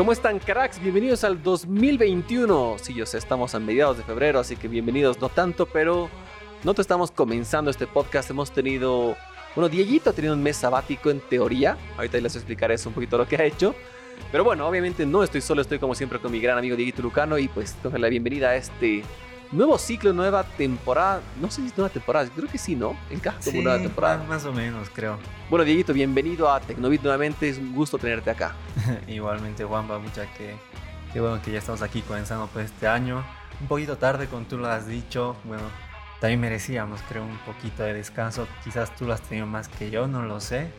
¿Cómo están, cracks? Bienvenidos al 2021. Sí, yo sé, estamos a mediados de febrero, así que bienvenidos, no tanto, pero no te estamos comenzando este podcast. Hemos tenido, bueno, Dieguito ha tenido un mes sabático en teoría. Ahorita les explicaré un poquito lo que ha hecho. Pero bueno, obviamente no estoy solo, estoy como siempre con mi gran amigo Dieguito Lucano y pues doy la bienvenida a este nuevo ciclo, nueva temporada. No sé si es nueva temporada, creo que sí, ¿no? Encaja como Sí, nueva temporada. más, más o menos, creo. Bueno, Dieguito, bienvenido a Tecnovit nuevamente. Es un gusto tenerte acá. Igualmente, Juanpa, mucha que, que bueno que ya estamos aquí comenzando pues este año. Un poquito tarde, como tú lo has dicho. Bueno, también merecíamos, creo, un poquito de descanso. Quizás tú lo has tenido más que yo, no lo sé.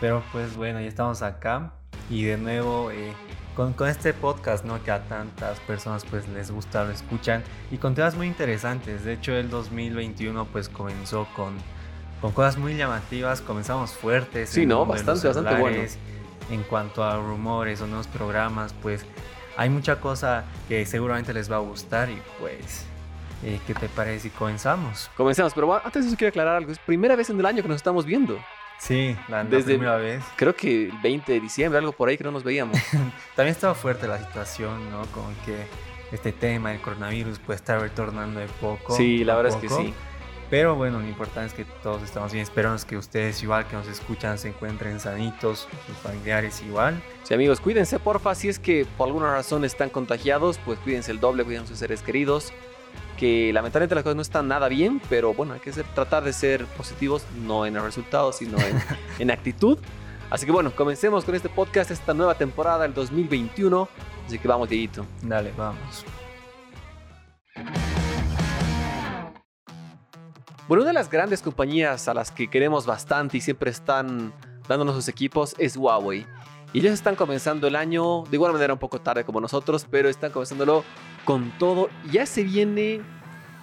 Pero pues bueno, ya estamos acá. Y de nuevo, eh, con, con este podcast, ¿no? Que a tantas personas pues les gusta, lo escuchan. Y con temas muy interesantes. De hecho, el 2021 pues comenzó con, con cosas muy llamativas. Comenzamos fuertes. Sí, ¿no? Bastante, bastante bueno. En cuanto a rumores o nuevos programas, pues hay mucha cosa que seguramente les va a gustar. Y pues, eh, ¿qué te parece si comenzamos? Comencemos, pero antes de eso quiero aclarar algo. Es primera vez en el año que nos estamos viendo. Sí, la, la Desde- primera vez. Creo que el 20 de diciembre, algo por ahí que no nos veíamos. También estaba fuerte la situación, ¿no? Con que este tema del coronavirus puede estar retornando de poco. sí, la verdad es que poco. sí. Pero bueno, lo importante es que todos estamos bien. Esperamos que ustedes, igual que nos escuchan, se encuentren sanitos, sus familiares igual. Sí, amigos, cuídense, porfa. Si es que por alguna razón están contagiados, pues cuídense el doble, cuiden a sus seres queridos. Que lamentablemente las cosas no están nada bien, pero bueno, hay que ser- tratar de ser positivos, no en el resultado, sino en, en actitud. Así que bueno, comencemos con este podcast, esta nueva temporada, el 2021. Así que vamos, Dieguito. Dale, vamos. Bueno, una de las grandes compañías a las que queremos bastante y siempre están dándonos sus equipos es Huawei. Y ellos están comenzando el año de igual manera un poco tarde como nosotros, pero están comenzándolo con todo. Ya se viene,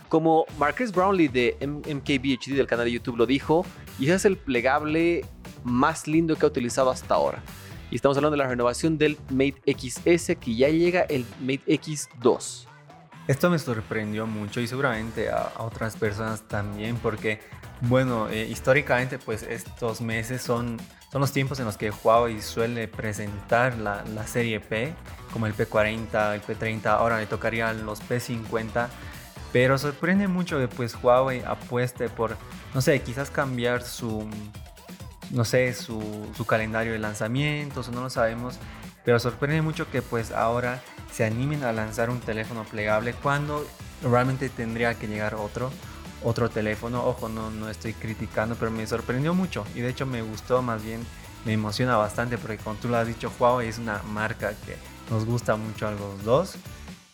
como Marcus Brownlee de MKBHD del canal de YouTube lo dijo, y es el plegable más lindo que ha utilizado hasta ahora. Y estamos hablando de la renovación del Mate XS, que ya llega el Mate X2. Esto me sorprendió mucho y seguramente a, a otras personas también porque, bueno, eh, históricamente pues estos meses son, son los tiempos en los que Huawei suele presentar la, la serie P, como el P40, el P30, ahora le tocarían los P50, pero sorprende mucho que pues Huawei apueste por, no sé, quizás cambiar su, no sé, su, su calendario de lanzamientos, no lo sabemos, pero sorprende mucho que pues ahora se animen a lanzar un teléfono plegable cuando realmente tendría que llegar otro otro teléfono. Ojo no no estoy criticando pero me sorprendió mucho. Y de hecho me gustó más bien me emociona bastante porque como tú lo has dicho Huawei es una marca que nos gusta mucho a los dos.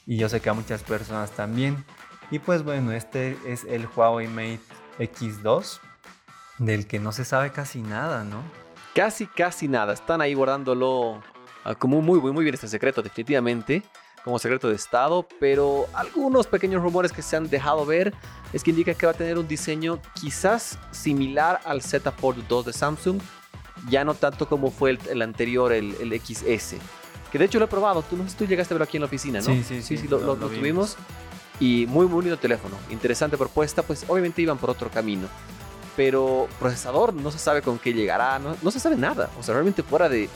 Y yo sé que a muchas personas también. Y pues bueno este es el Huawei Mate X2 del que no se sabe casi nada no Casi, casi nada. Están ahí guardándolo ah, como muy, muy, muy bien este secreto, definitivamente, como secreto de Estado, pero algunos pequeños rumores que se han dejado ver es que indica que va a tener un diseño quizás similar al Z Fold 2 de Samsung, ya no tanto como fue el, el anterior, el, el XS. Que de hecho lo he probado, tú no sé tú llegaste a verlo aquí en la oficina, ¿no? Sí, sí, sí, lo, lo- lo- lo lo vimos. tuvimos. Y muy, muy lindo teléfono. Interesante propuesta, pues obviamente iban por otro camino pero procesador no se sabe con qué llegará, no, no se sabe nada. O sea, realmente fuera de,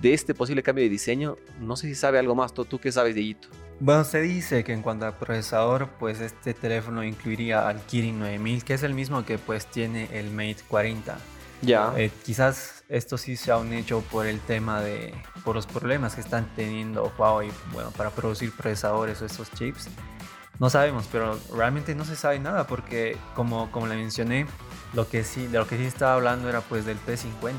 de este posible cambio de diseño, no sé si sabe algo más. ¿Tú, tú qué sabes, Dieguito? Bueno, se dice que en cuanto al procesador, pues este teléfono incluiría al Kirin 9000, que es el mismo que pues tiene el Mate 40. Ya. Eh, quizás esto sí sea un hecho por el tema de, por los problemas que están teniendo Huawei, bueno, para producir procesadores o estos chips. No sabemos, pero realmente no se sabe nada porque como, como le mencioné, lo que sí, de lo que sí estaba hablando era pues del P50.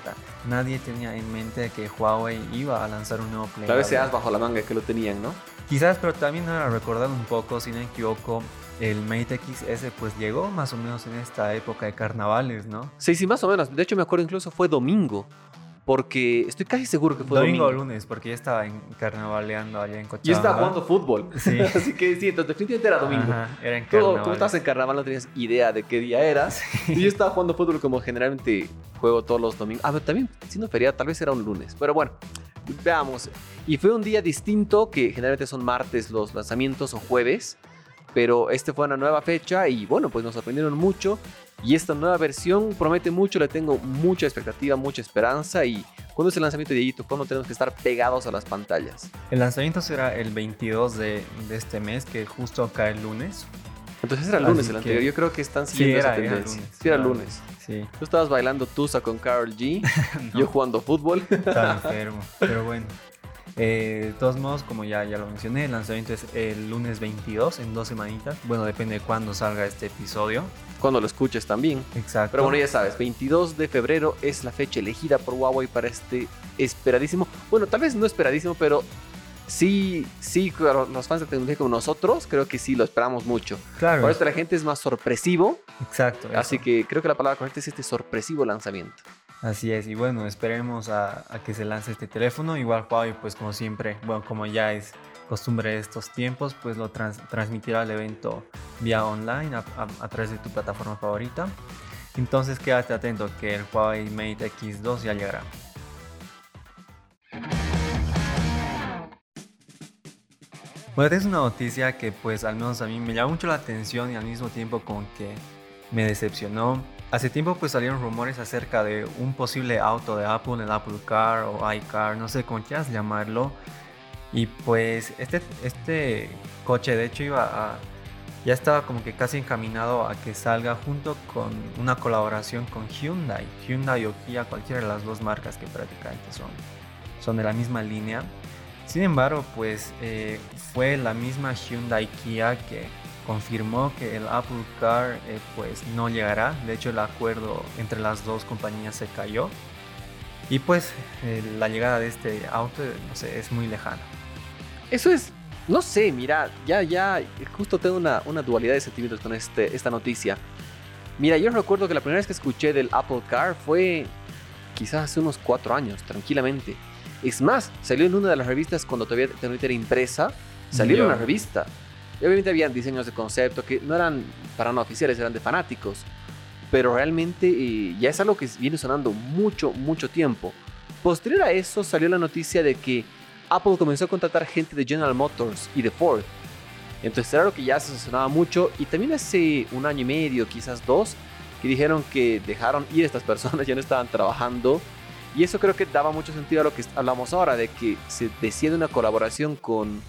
Nadie tenía en mente que Huawei iba a lanzar un nuevo Tal vez plegable. seas bajo la manga que lo tenían, ¿no? Quizás, pero también ahora recordando un poco, si no me equivoco, el Mate XS pues llegó más o menos en esta época de carnavales, ¿no? Sí, sí, más o menos. De hecho, me acuerdo incluso fue domingo. Porque estoy casi seguro que fue Domingo domingo. o lunes, porque ya estaba en carnavaleando allá en Cochabamba. Yo estaba jugando fútbol. Sí. Así que sí, entonces definitivamente era domingo. Ajá, era en carnaval. como estabas en carnaval, no tenías idea de qué día era. Y yo estaba jugando fútbol como generalmente juego todos los domingos. Ah, pero también, siendo feriado, tal vez era un lunes. Pero bueno, veamos. Y fue un día distinto, que generalmente son martes los lanzamientos o jueves. Pero este fue una nueva fecha y bueno, pues nos sorprendieron mucho. Y esta nueva versión promete mucho, le tengo mucha expectativa, mucha esperanza y ¿Cuándo es el lanzamiento de Dieguito? ¿Cuándo tenemos que estar pegados a las pantallas? El lanzamiento será el 22 de, de este mes, que justo cae el lunes. Entonces era el lunes el anterior. Yo creo que están siguiendo esa tendencia. lunes. Sí, era el lunes. Sí. Tú estabas bailando Tusa con Carol G. Yo jugando fútbol. Estaba enfermo. Pero bueno. Eh, de todos modos, como ya, ya lo mencioné, el lanzamiento es el lunes 22, en dos semanitas. Bueno, depende de cuándo salga este episodio. Cuando lo escuches también. Exacto. Pero bueno, ya sabes, 22 de febrero es la fecha elegida por Huawei para este esperadísimo. Bueno, tal vez no esperadísimo, pero sí, sí, los fans de tecnología como nosotros, creo que sí lo esperamos mucho. Claro. Por eso la gente es más sorpresivo. Exacto. Así que creo que la palabra correcta es este sorpresivo lanzamiento. Así es, y bueno, esperemos a, que se lance este teléfono. Igual Huawei, pues como siempre, bueno, como ya es costumbre de estos tiempos, pues lo transmitirá el evento vía online a, través de tu plataforma favorita. Entonces quédate atento que el Huawei Mate X2 ya llegará. Bueno, es una noticia que pues al menos a mí me llama mucho la atención y al mismo tiempo como que me decepcionó. Hace tiempo pues salieron rumores acerca de un posible auto de Apple, el Apple Car o iCar, no sé cómo quieras llamarlo. Y pues este, este coche de hecho iba ya estaba como que casi encaminado a que salga junto con una colaboración con Hyundai. Hyundai o Kia, cualquiera de las dos marcas que prácticamente son, son de la misma línea. Sin embargo, pues eh, fue la misma Hyundai Kia que confirmó que el Apple Car eh, pues no llegará. De hecho el acuerdo entre las dos compañías se cayó. Y pues eh, la llegada de este auto no sé, es muy lejana. Eso es, no sé, mira, ya, ya, justo tengo una, una dualidad de sentimientos con este, esta noticia. Mira, yo recuerdo que la primera vez que escuché del Apple Car fue quizás hace unos cuatro años, tranquilamente. Es más, salió en una de las revistas cuando todavía, era impresa, salió en una revista. Obviamente habían diseños de concepto que no eran para no oficiales, eran de fanáticos. Pero realmente eh, ya es algo que viene sonando mucho, mucho tiempo. Posterior a eso salió la noticia de que Apple comenzó a contratar gente de General Motors y de Ford. Entonces era algo que ya se sonaba mucho y también hace un año y medio, quizás dos, que dijeron que dejaron ir a estas personas, ya no estaban trabajando. Y eso creo que daba mucho sentido a lo que hablamos ahora, de que se decide una colaboración con,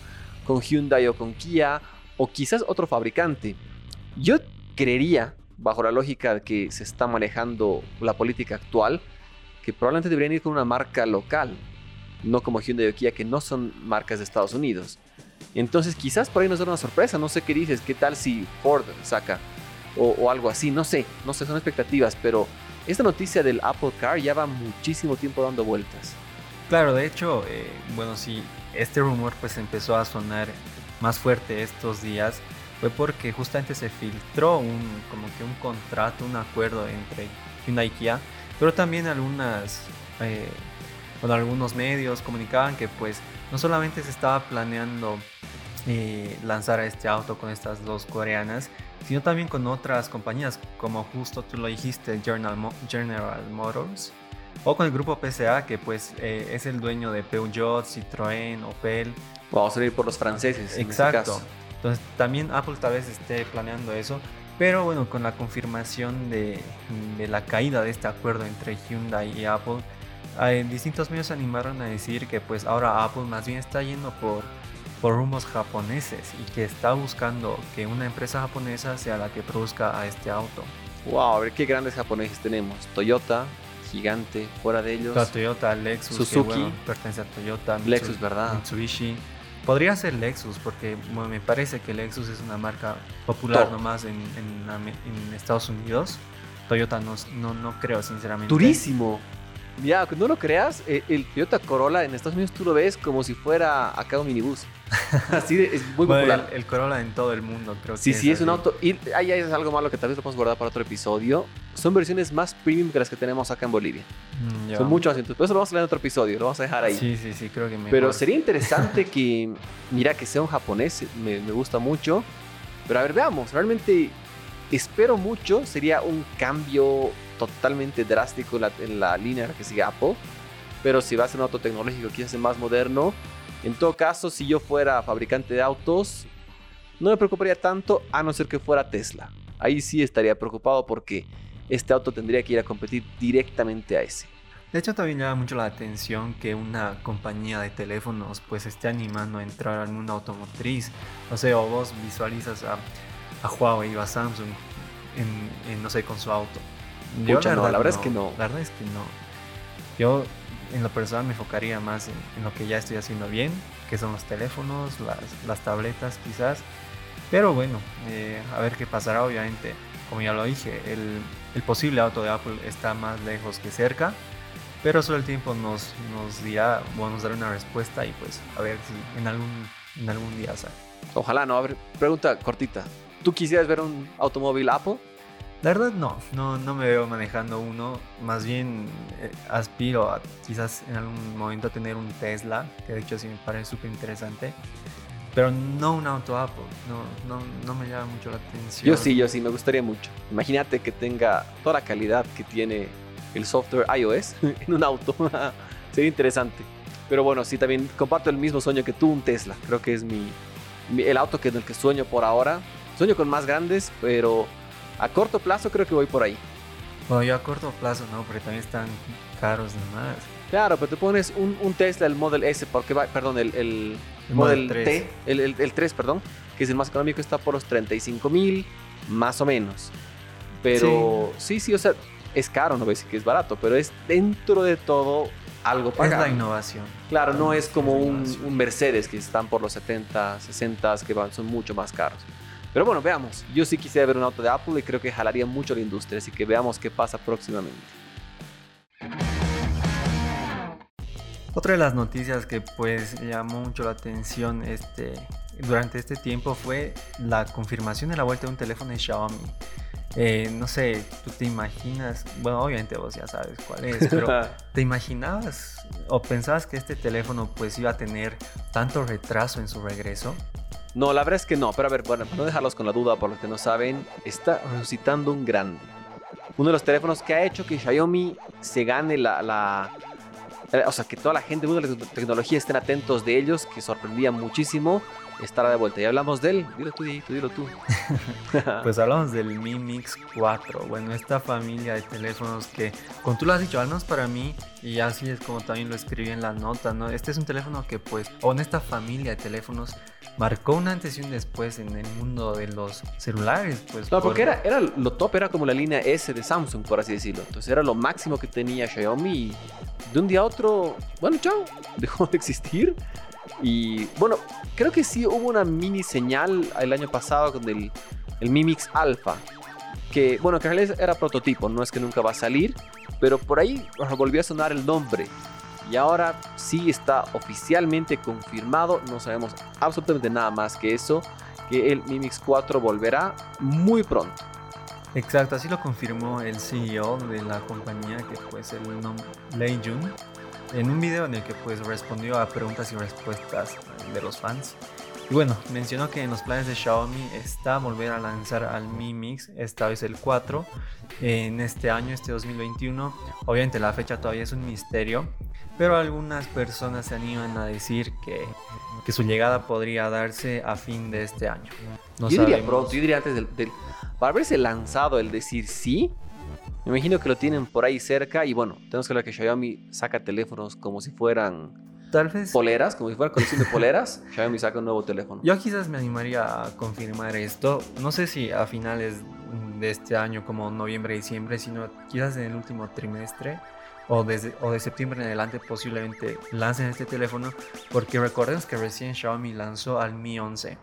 con Hyundai o con Kia o quizás otro fabricante. Yo creería, bajo la lógica que se está manejando la política actual, que probablemente deberían ir con una marca local, no como Hyundai o Kia, que no son marcas de Estados Unidos. Entonces quizás por ahí nos da una sorpresa, no sé qué dices, qué tal si Ford saca o, algo así, no sé, no sé, son expectativas, pero esta noticia del Apple Car ya va muchísimo tiempo dando vueltas. Claro, de hecho, eh, bueno, sí, este rumor pues empezó a sonar más fuerte estos días fue porque justamente se filtró un, como que un contrato, un acuerdo entre Hyundai y Kia, pero también algunas, eh, algunos medios comunicaban que pues no solamente se estaba planeando eh, lanzar este auto con estas dos coreanas, sino también con otras compañías, como justo tú lo dijiste, General, General Motors, o con el grupo PSA, que pues eh, es el dueño de Peugeot, Citroën, Opel, Vamos a ir por los franceses. Este Exacto. Entonces también Apple tal vez esté planeando eso. Pero bueno, con la confirmación de, la caída de este acuerdo entre Hyundai y Apple, hay distintos medios se animaron a decir que pues ahora Apple más bien está yendo por, por rumos japoneses y que está buscando que una empresa japonesa sea la que produzca a este auto. Wow, a ver qué grandes japoneses tenemos. Toyota, gigante, fuera de ellos. Toyota, Lexus, Suzuki, pertenece a Toyota, Lexus, ¿verdad? Mitsubishi. Podría ser Lexus, porque me parece que Lexus es una marca popular nomás en, en, Estados Unidos. Toyota no, no, no creo, sinceramente. Durísimo. Ya, no lo creas, eh, el Toyota Corolla en Estados Unidos tú lo ves como si fuera acá un minibús. así es muy popular. el, Corolla en todo el mundo, creo sí, Sí, es, un auto. Y ahí es algo malo que tal vez lo podemos guardar para otro episodio. Son versiones más premium que las que tenemos acá en Bolivia. Mm, Son muchos asientos. Pero eso lo vamos a leer en otro episodio, lo vamos a dejar ahí. Sí, sí, sí, creo que mejor. Pero sería interesante que, mira, que sea un japonés, me, me gusta mucho. Pero a ver, veamos, realmente espero mucho. Sería un cambio totalmente drástico en la, línea que sigue Apple. Pero si va a ser un auto tecnológico, quizás más moderno. En todo caso, si yo fuera fabricante de autos, no me preocuparía tanto a no ser que fuera Tesla. Ahí sí estaría preocupado porque este auto tendría que ir a competir directamente a ese. De hecho, también llama mucho la atención que una compañía de teléfonos pues esté animando a entrar al mundo automotriz. O sea, o vos visualizas a, a Huawei o a Samsung en, no sé, con su auto. Yo, la, no, la verdad es que no. La verdad es que no. Yo, en lo personal, me enfocaría más en, lo que ya estoy haciendo bien, que son los teléfonos, las, las tabletas quizás. Pero bueno, eh, a ver qué pasará, obviamente. Como ya lo dije, el, el posible auto de Apple está más lejos que cerca pero solo el tiempo nos, nos dirá, bueno, nos dará una respuesta y pues a ver si en algún, en algún día sale. Ojalá, no. A ver, pregunta cortita. ¿Tú quisieras ver un automóvil Apple? La verdad no, no, no me veo manejando uno. Más bien eh, aspiro a quizás en algún momento tener un Tesla, que de hecho sí me parece súper interesante. Pero no un auto Apple, no, no, no me llama mucho la atención. Yo sí, yo sí, me gustaría mucho. Imagínate que tenga toda la calidad que tiene el software iOS en un auto. Sería interesante. Pero bueno, sí, también comparto el mismo sueño que tú, un Tesla. Creo que es mi, el auto que, en el que sueño por ahora. Sueño con más grandes, pero a corto plazo creo que voy por ahí. Bueno, yo a corto plazo no, porque también están caros más. Claro, pero te pones un, un Tesla, el Model S, porque va, perdón, el, el, Model, 3. T, el, el, 3, perdón, que es el más económico, está por los 35 mil, más o menos. Pero sí, sí, o sea, es caro, no voy a decir que es barato, pero es dentro de todo algo pagado. Es la innovación. Claro, no es como un, Mercedes que están por los 70, 60, que van, son mucho más caros. Pero bueno, veamos. Yo sí quisiera ver un auto de Apple y creo que jalaría mucho la industria, así que veamos qué pasa próximamente. Otra de las noticias que pues llamó mucho la atención este, durante este tiempo fue la confirmación de la vuelta de un teléfono de Xiaomi. Eh, no sé, tú te imaginas, bueno, obviamente vos ya sabes cuál es, pero ¿te imaginabas o pensabas que este teléfono pues iba a tener tanto retraso en su regreso? No, la verdad es que no, pero a ver, bueno, para no dejarlos con la duda, por los que no saben, está resucitando un grande. Uno de los teléfonos que ha hecho que Xiaomi se gane la, la o sea, que toda la gente de la tecnología estén atentos de ellos, que sorprendía muchísimo estará de vuelta. Y hablamos de él. Dilo tú, dilo tú. pues hablamos del Mi Mix 4. Bueno, esta familia de teléfonos que, como tú lo has dicho, al menos para mí, y así es como también lo escribí en la nota, ¿no? Este es un teléfono que, pues, o en esta familia de teléfonos, marcó un antes y un después en el mundo de los celulares, pues. No, porque era, era lo top, era como la línea S de Samsung, por así decirlo. Entonces era lo máximo que tenía Xiaomi y de un día a otro, bueno, chao, dejó de existir. Y bueno, creo que sí hubo una mini señal el año pasado con el, el Mi Mix Alpha. Que bueno, que en realidad era prototipo, no es que nunca va a salir, pero por ahí volvió a sonar el nombre. Y ahora sí está oficialmente confirmado, no sabemos absolutamente nada más que eso, que el Mi Mix 4 volverá muy pronto. Exacto, así lo confirmó el CEO de la compañía, que pues el Lei Jun en un video en el que pues respondió a preguntas y respuestas de los fans. Y bueno, mencionó que en los planes de Xiaomi está volver a lanzar al Mi Mix, esta vez el 4, en este año, este 2021. Obviamente la fecha todavía es un misterio, pero algunas personas se animan a decir que, que su llegada podría darse a fin de este año. No yo diría pronto, yo diría antes del, del, Para haberse lanzado el decir sí, me imagino que lo tienen por ahí cerca y bueno, tenemos que ver que Xiaomi saca teléfonos como si fueran Tal vez. Poleras, como si fuera colección de poleras, Xiaomi saca un nuevo teléfono. Yo quizás me animaría a confirmar esto. No sé si a finales de este año, como noviembre, diciembre, sino quizás en el último trimestre o, desde, o de septiembre en adelante posiblemente lancen este teléfono. Porque recordemos que recién Xiaomi lanzó al Mi 11.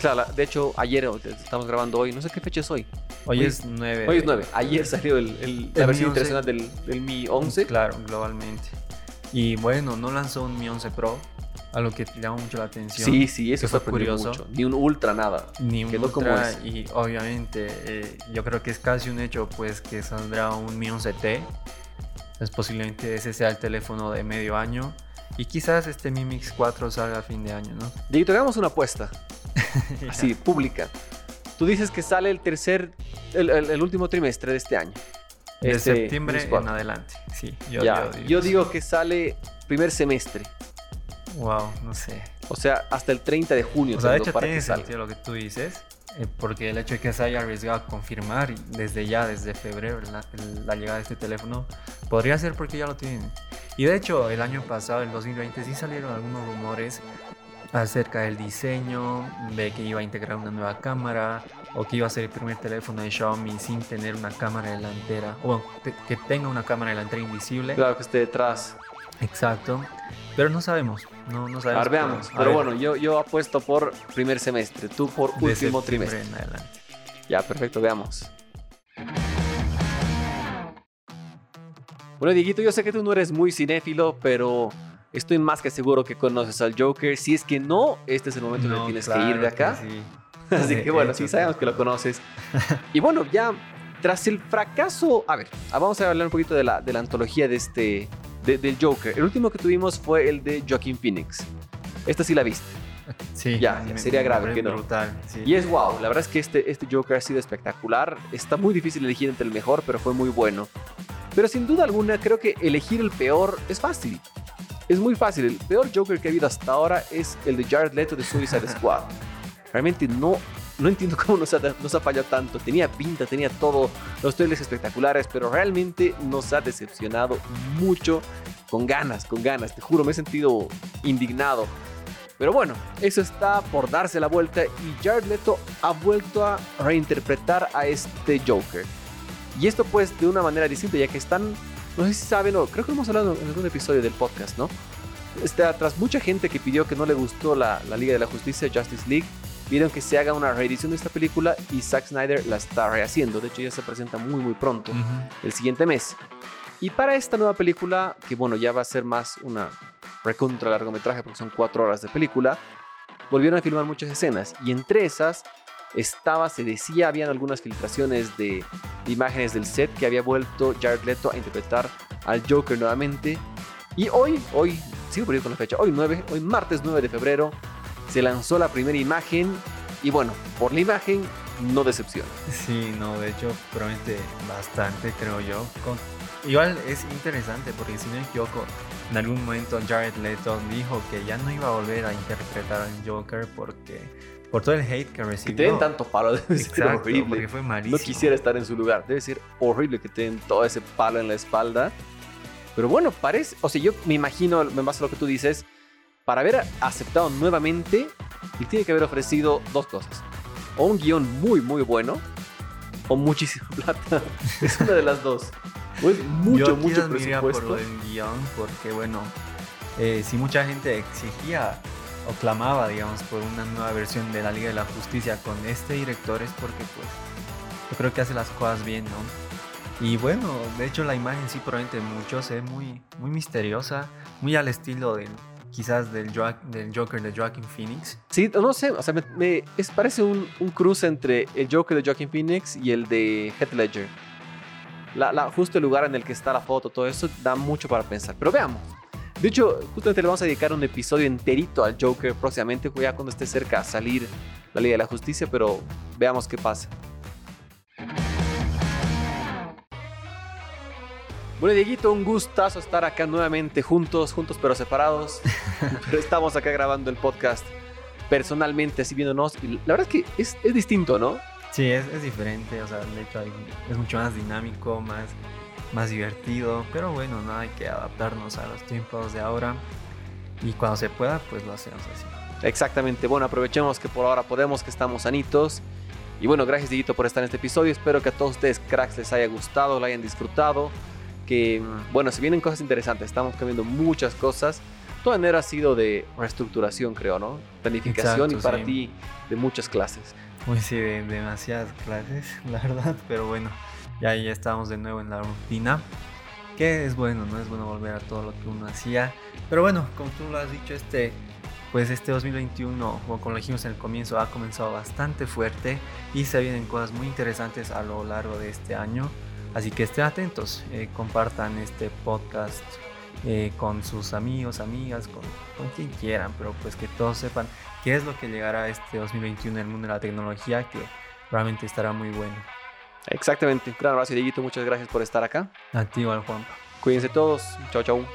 Claro, de hecho, ayer estamos grabando hoy, no sé qué fecha es hoy. Hoy, es 9. Hoy es 9. Ayer salió el, la versión internacional del, del, Mi 11. Claro, globalmente. Y bueno, no lanzó un Mi 11 Pro, a lo que llamó mucho la atención. Sí, sí, eso fue curioso. Mucho. Ni un Ultra, nada. Ni un Ultra. y obviamente, eh, yo creo que es casi un hecho, pues, que saldrá un Mi 11T. Entonces, posiblemente ese sea el teléfono de medio año. Y quizás este Mi Mix 4 salga a fin de año, ¿no? Dieguito, hagamos una apuesta. Así, pública. Tú dices que sale el tercer, el, último trimestre de este año. De este, septiembre en adelante, sí. Yo, yo, digo que sale primer semestre. Wow, no sé. O sea, hasta el 30 de junio. O sea, de hecho tiene sentido lo que tú dices. eh, porque el hecho de que se haya arriesgado a confirmar desde ya, desde febrero, la, la, llegada de este teléfono, podría ser porque ya lo tienen. Y de hecho, el año pasado, el 2020, sí salieron algunos rumores acerca del diseño, de que iba a integrar una nueva cámara, o que iba a ser el primer teléfono de Xiaomi sin tener una cámara delantera, o que tenga una cámara delantera invisible. Claro, que esté detrás. Exacto, pero no sabemos, no, no sabemos. veamos, pero, bueno, yo, yo apuesto por primer semestre, tú por último trimestre. En adelante. Ya, perfecto, veamos. Bueno, Dieguito, yo sé que tú no eres muy cinéfilo, pero estoy más que seguro que conoces al Joker. Si es que no, este es el momento en el que tienes que ir de acá. Así que bueno, sí sabemos que lo conoces. Y bueno, ya tras el fracaso, a ver, ah, vamos a hablar un poquito de la, de la antología de este, del Joker. El último que tuvimos fue el de Joaquin Phoenix. Esta sí la viste. Sí, ya, sería grave que no. Brutal, Y es wow, la verdad es que este, este Joker ha sido espectacular. Está muy difícil elegir entre el mejor, pero fue muy bueno. Pero sin duda alguna, creo que elegir el peor es fácil. Es muy fácil. El peor Joker que ha habido hasta ahora es el de Jared Leto de Suicide Squad. Realmente no, no entiendo cómo nos ha, nos ha fallado tanto. Tenía pinta, tenía todo, los trailers espectaculares, pero realmente nos ha decepcionado mucho. Con ganas, con ganas. Te juro, me he sentido indignado. Pero bueno, eso está por darse la vuelta y Jared Leto ha vuelto a reinterpretar a este Joker. Y esto pues de una manera distinta, ya que están, no sé si saben, o creo que lo hemos hablado en algún episodio del podcast, ¿no? Está tras mucha gente que pidió que no le gustó la, la Liga de la Justicia, Justice League, Vieron que se haga una reedición de esta película y Zack Snyder la está rehaciendo. De hecho, ya se presenta muy, muy pronto, el siguiente mes. Y para esta nueva película, que bueno, ya va a ser más una recontra largometraje porque son cuatro horas de película, volvieron a filmar muchas escenas. Y entre esas estaba, se decía, habían algunas filtraciones de, imágenes del set que había vuelto Jared Leto a interpretar al Joker nuevamente. Y hoy, hoy, sigo por con la fecha, hoy 9, hoy martes 9 de febrero, se lanzó la primera imagen y bueno, por la imagen no decepciona. Sí, no, de hecho promete bastante, creo yo. Igual es interesante porque si no me equivoco, en algún momento Jared Leto dijo que ya no iba a volver a interpretar al Joker porque por todo el hate que recibió. Que te den tanto palo debe ser horrible. Porque fue malísimo. No quisiera estar en su lugar. Debe ser horrible que te den todo ese palo en la espalda. Pero bueno, parece, o sea, yo me imagino, me base a lo que tú dices, para haber aceptado nuevamente, y tiene que haber ofrecido dos cosas. O un guion muy, muy bueno, o muchísima plata. es una de las dos. O es mucho, Yo mucho presupuesto. por el guion, porque bueno, eh, si mucha gente exigía o clamaba, digamos, por una nueva versión de la Liga de la Justicia con este director es porque, pues, yo creo que hace las cosas bien, ¿no? Y bueno, de hecho la imagen sí promete mucho, se ve muy, muy misteriosa, muy al estilo del quizás del, del Joker de Joaquin Phoenix. Sí, no sé, o sea, me, es, parece un, un, cruce entre el Joker de Joaquin Phoenix y el de Heath Ledger. La, la, justo el lugar en el que está la foto, todo eso da mucho para pensar. Pero veamos. De hecho, justamente le vamos a dedicar un episodio enterito al Joker próximamente, ya cuando esté cerca a salir la Liga de la Justicia, pero veamos qué pasa. Bueno, Dieguito, un gustazo estar acá nuevamente juntos, juntos pero separados. pero estamos acá grabando el podcast personalmente, así viéndonos. Y la verdad es que es, es distinto, ¿no? Sí, es, es, diferente. O sea, de hecho, es mucho más dinámico, más, más divertido. Pero bueno, no hay que adaptarnos a los tiempos de ahora. Y cuando se pueda, pues lo hacemos así. Exactamente. Bueno, aprovechemos que por ahora podemos, que estamos sanitos. Y bueno, gracias Dieguito por estar en este episodio. Espero que a todos ustedes, cracks, les haya gustado, lo hayan disfrutado que, bueno, se vienen cosas interesantes, estamos cambiando muchas cosas. Toda enero ha sido de reestructuración, creo, ¿no? Planificación y para ti de muchas clases. Pues sí, de demasiadas clases, la verdad, pero bueno, ya, ya estamos de nuevo en la rutina. Que es bueno, ¿no? Es bueno volver a todo lo que uno hacía. Pero bueno, como tú lo has dicho, este, pues este 2021, como lo dijimos en el comienzo, ha comenzado bastante fuerte y se vienen cosas muy interesantes a lo largo de este año. Así que estén atentos, eh, compartan este podcast eh, con sus amigos, amigas, con, quien quieran, pero pues que todos sepan qué es lo que llegará este 2021 en el mundo de la tecnología, que realmente estará muy bueno. Exactamente. Un gran abrazo, Dieguito. Muchas gracias por estar acá. A ti igual, Juan. Cuídense todos. Chao, chao.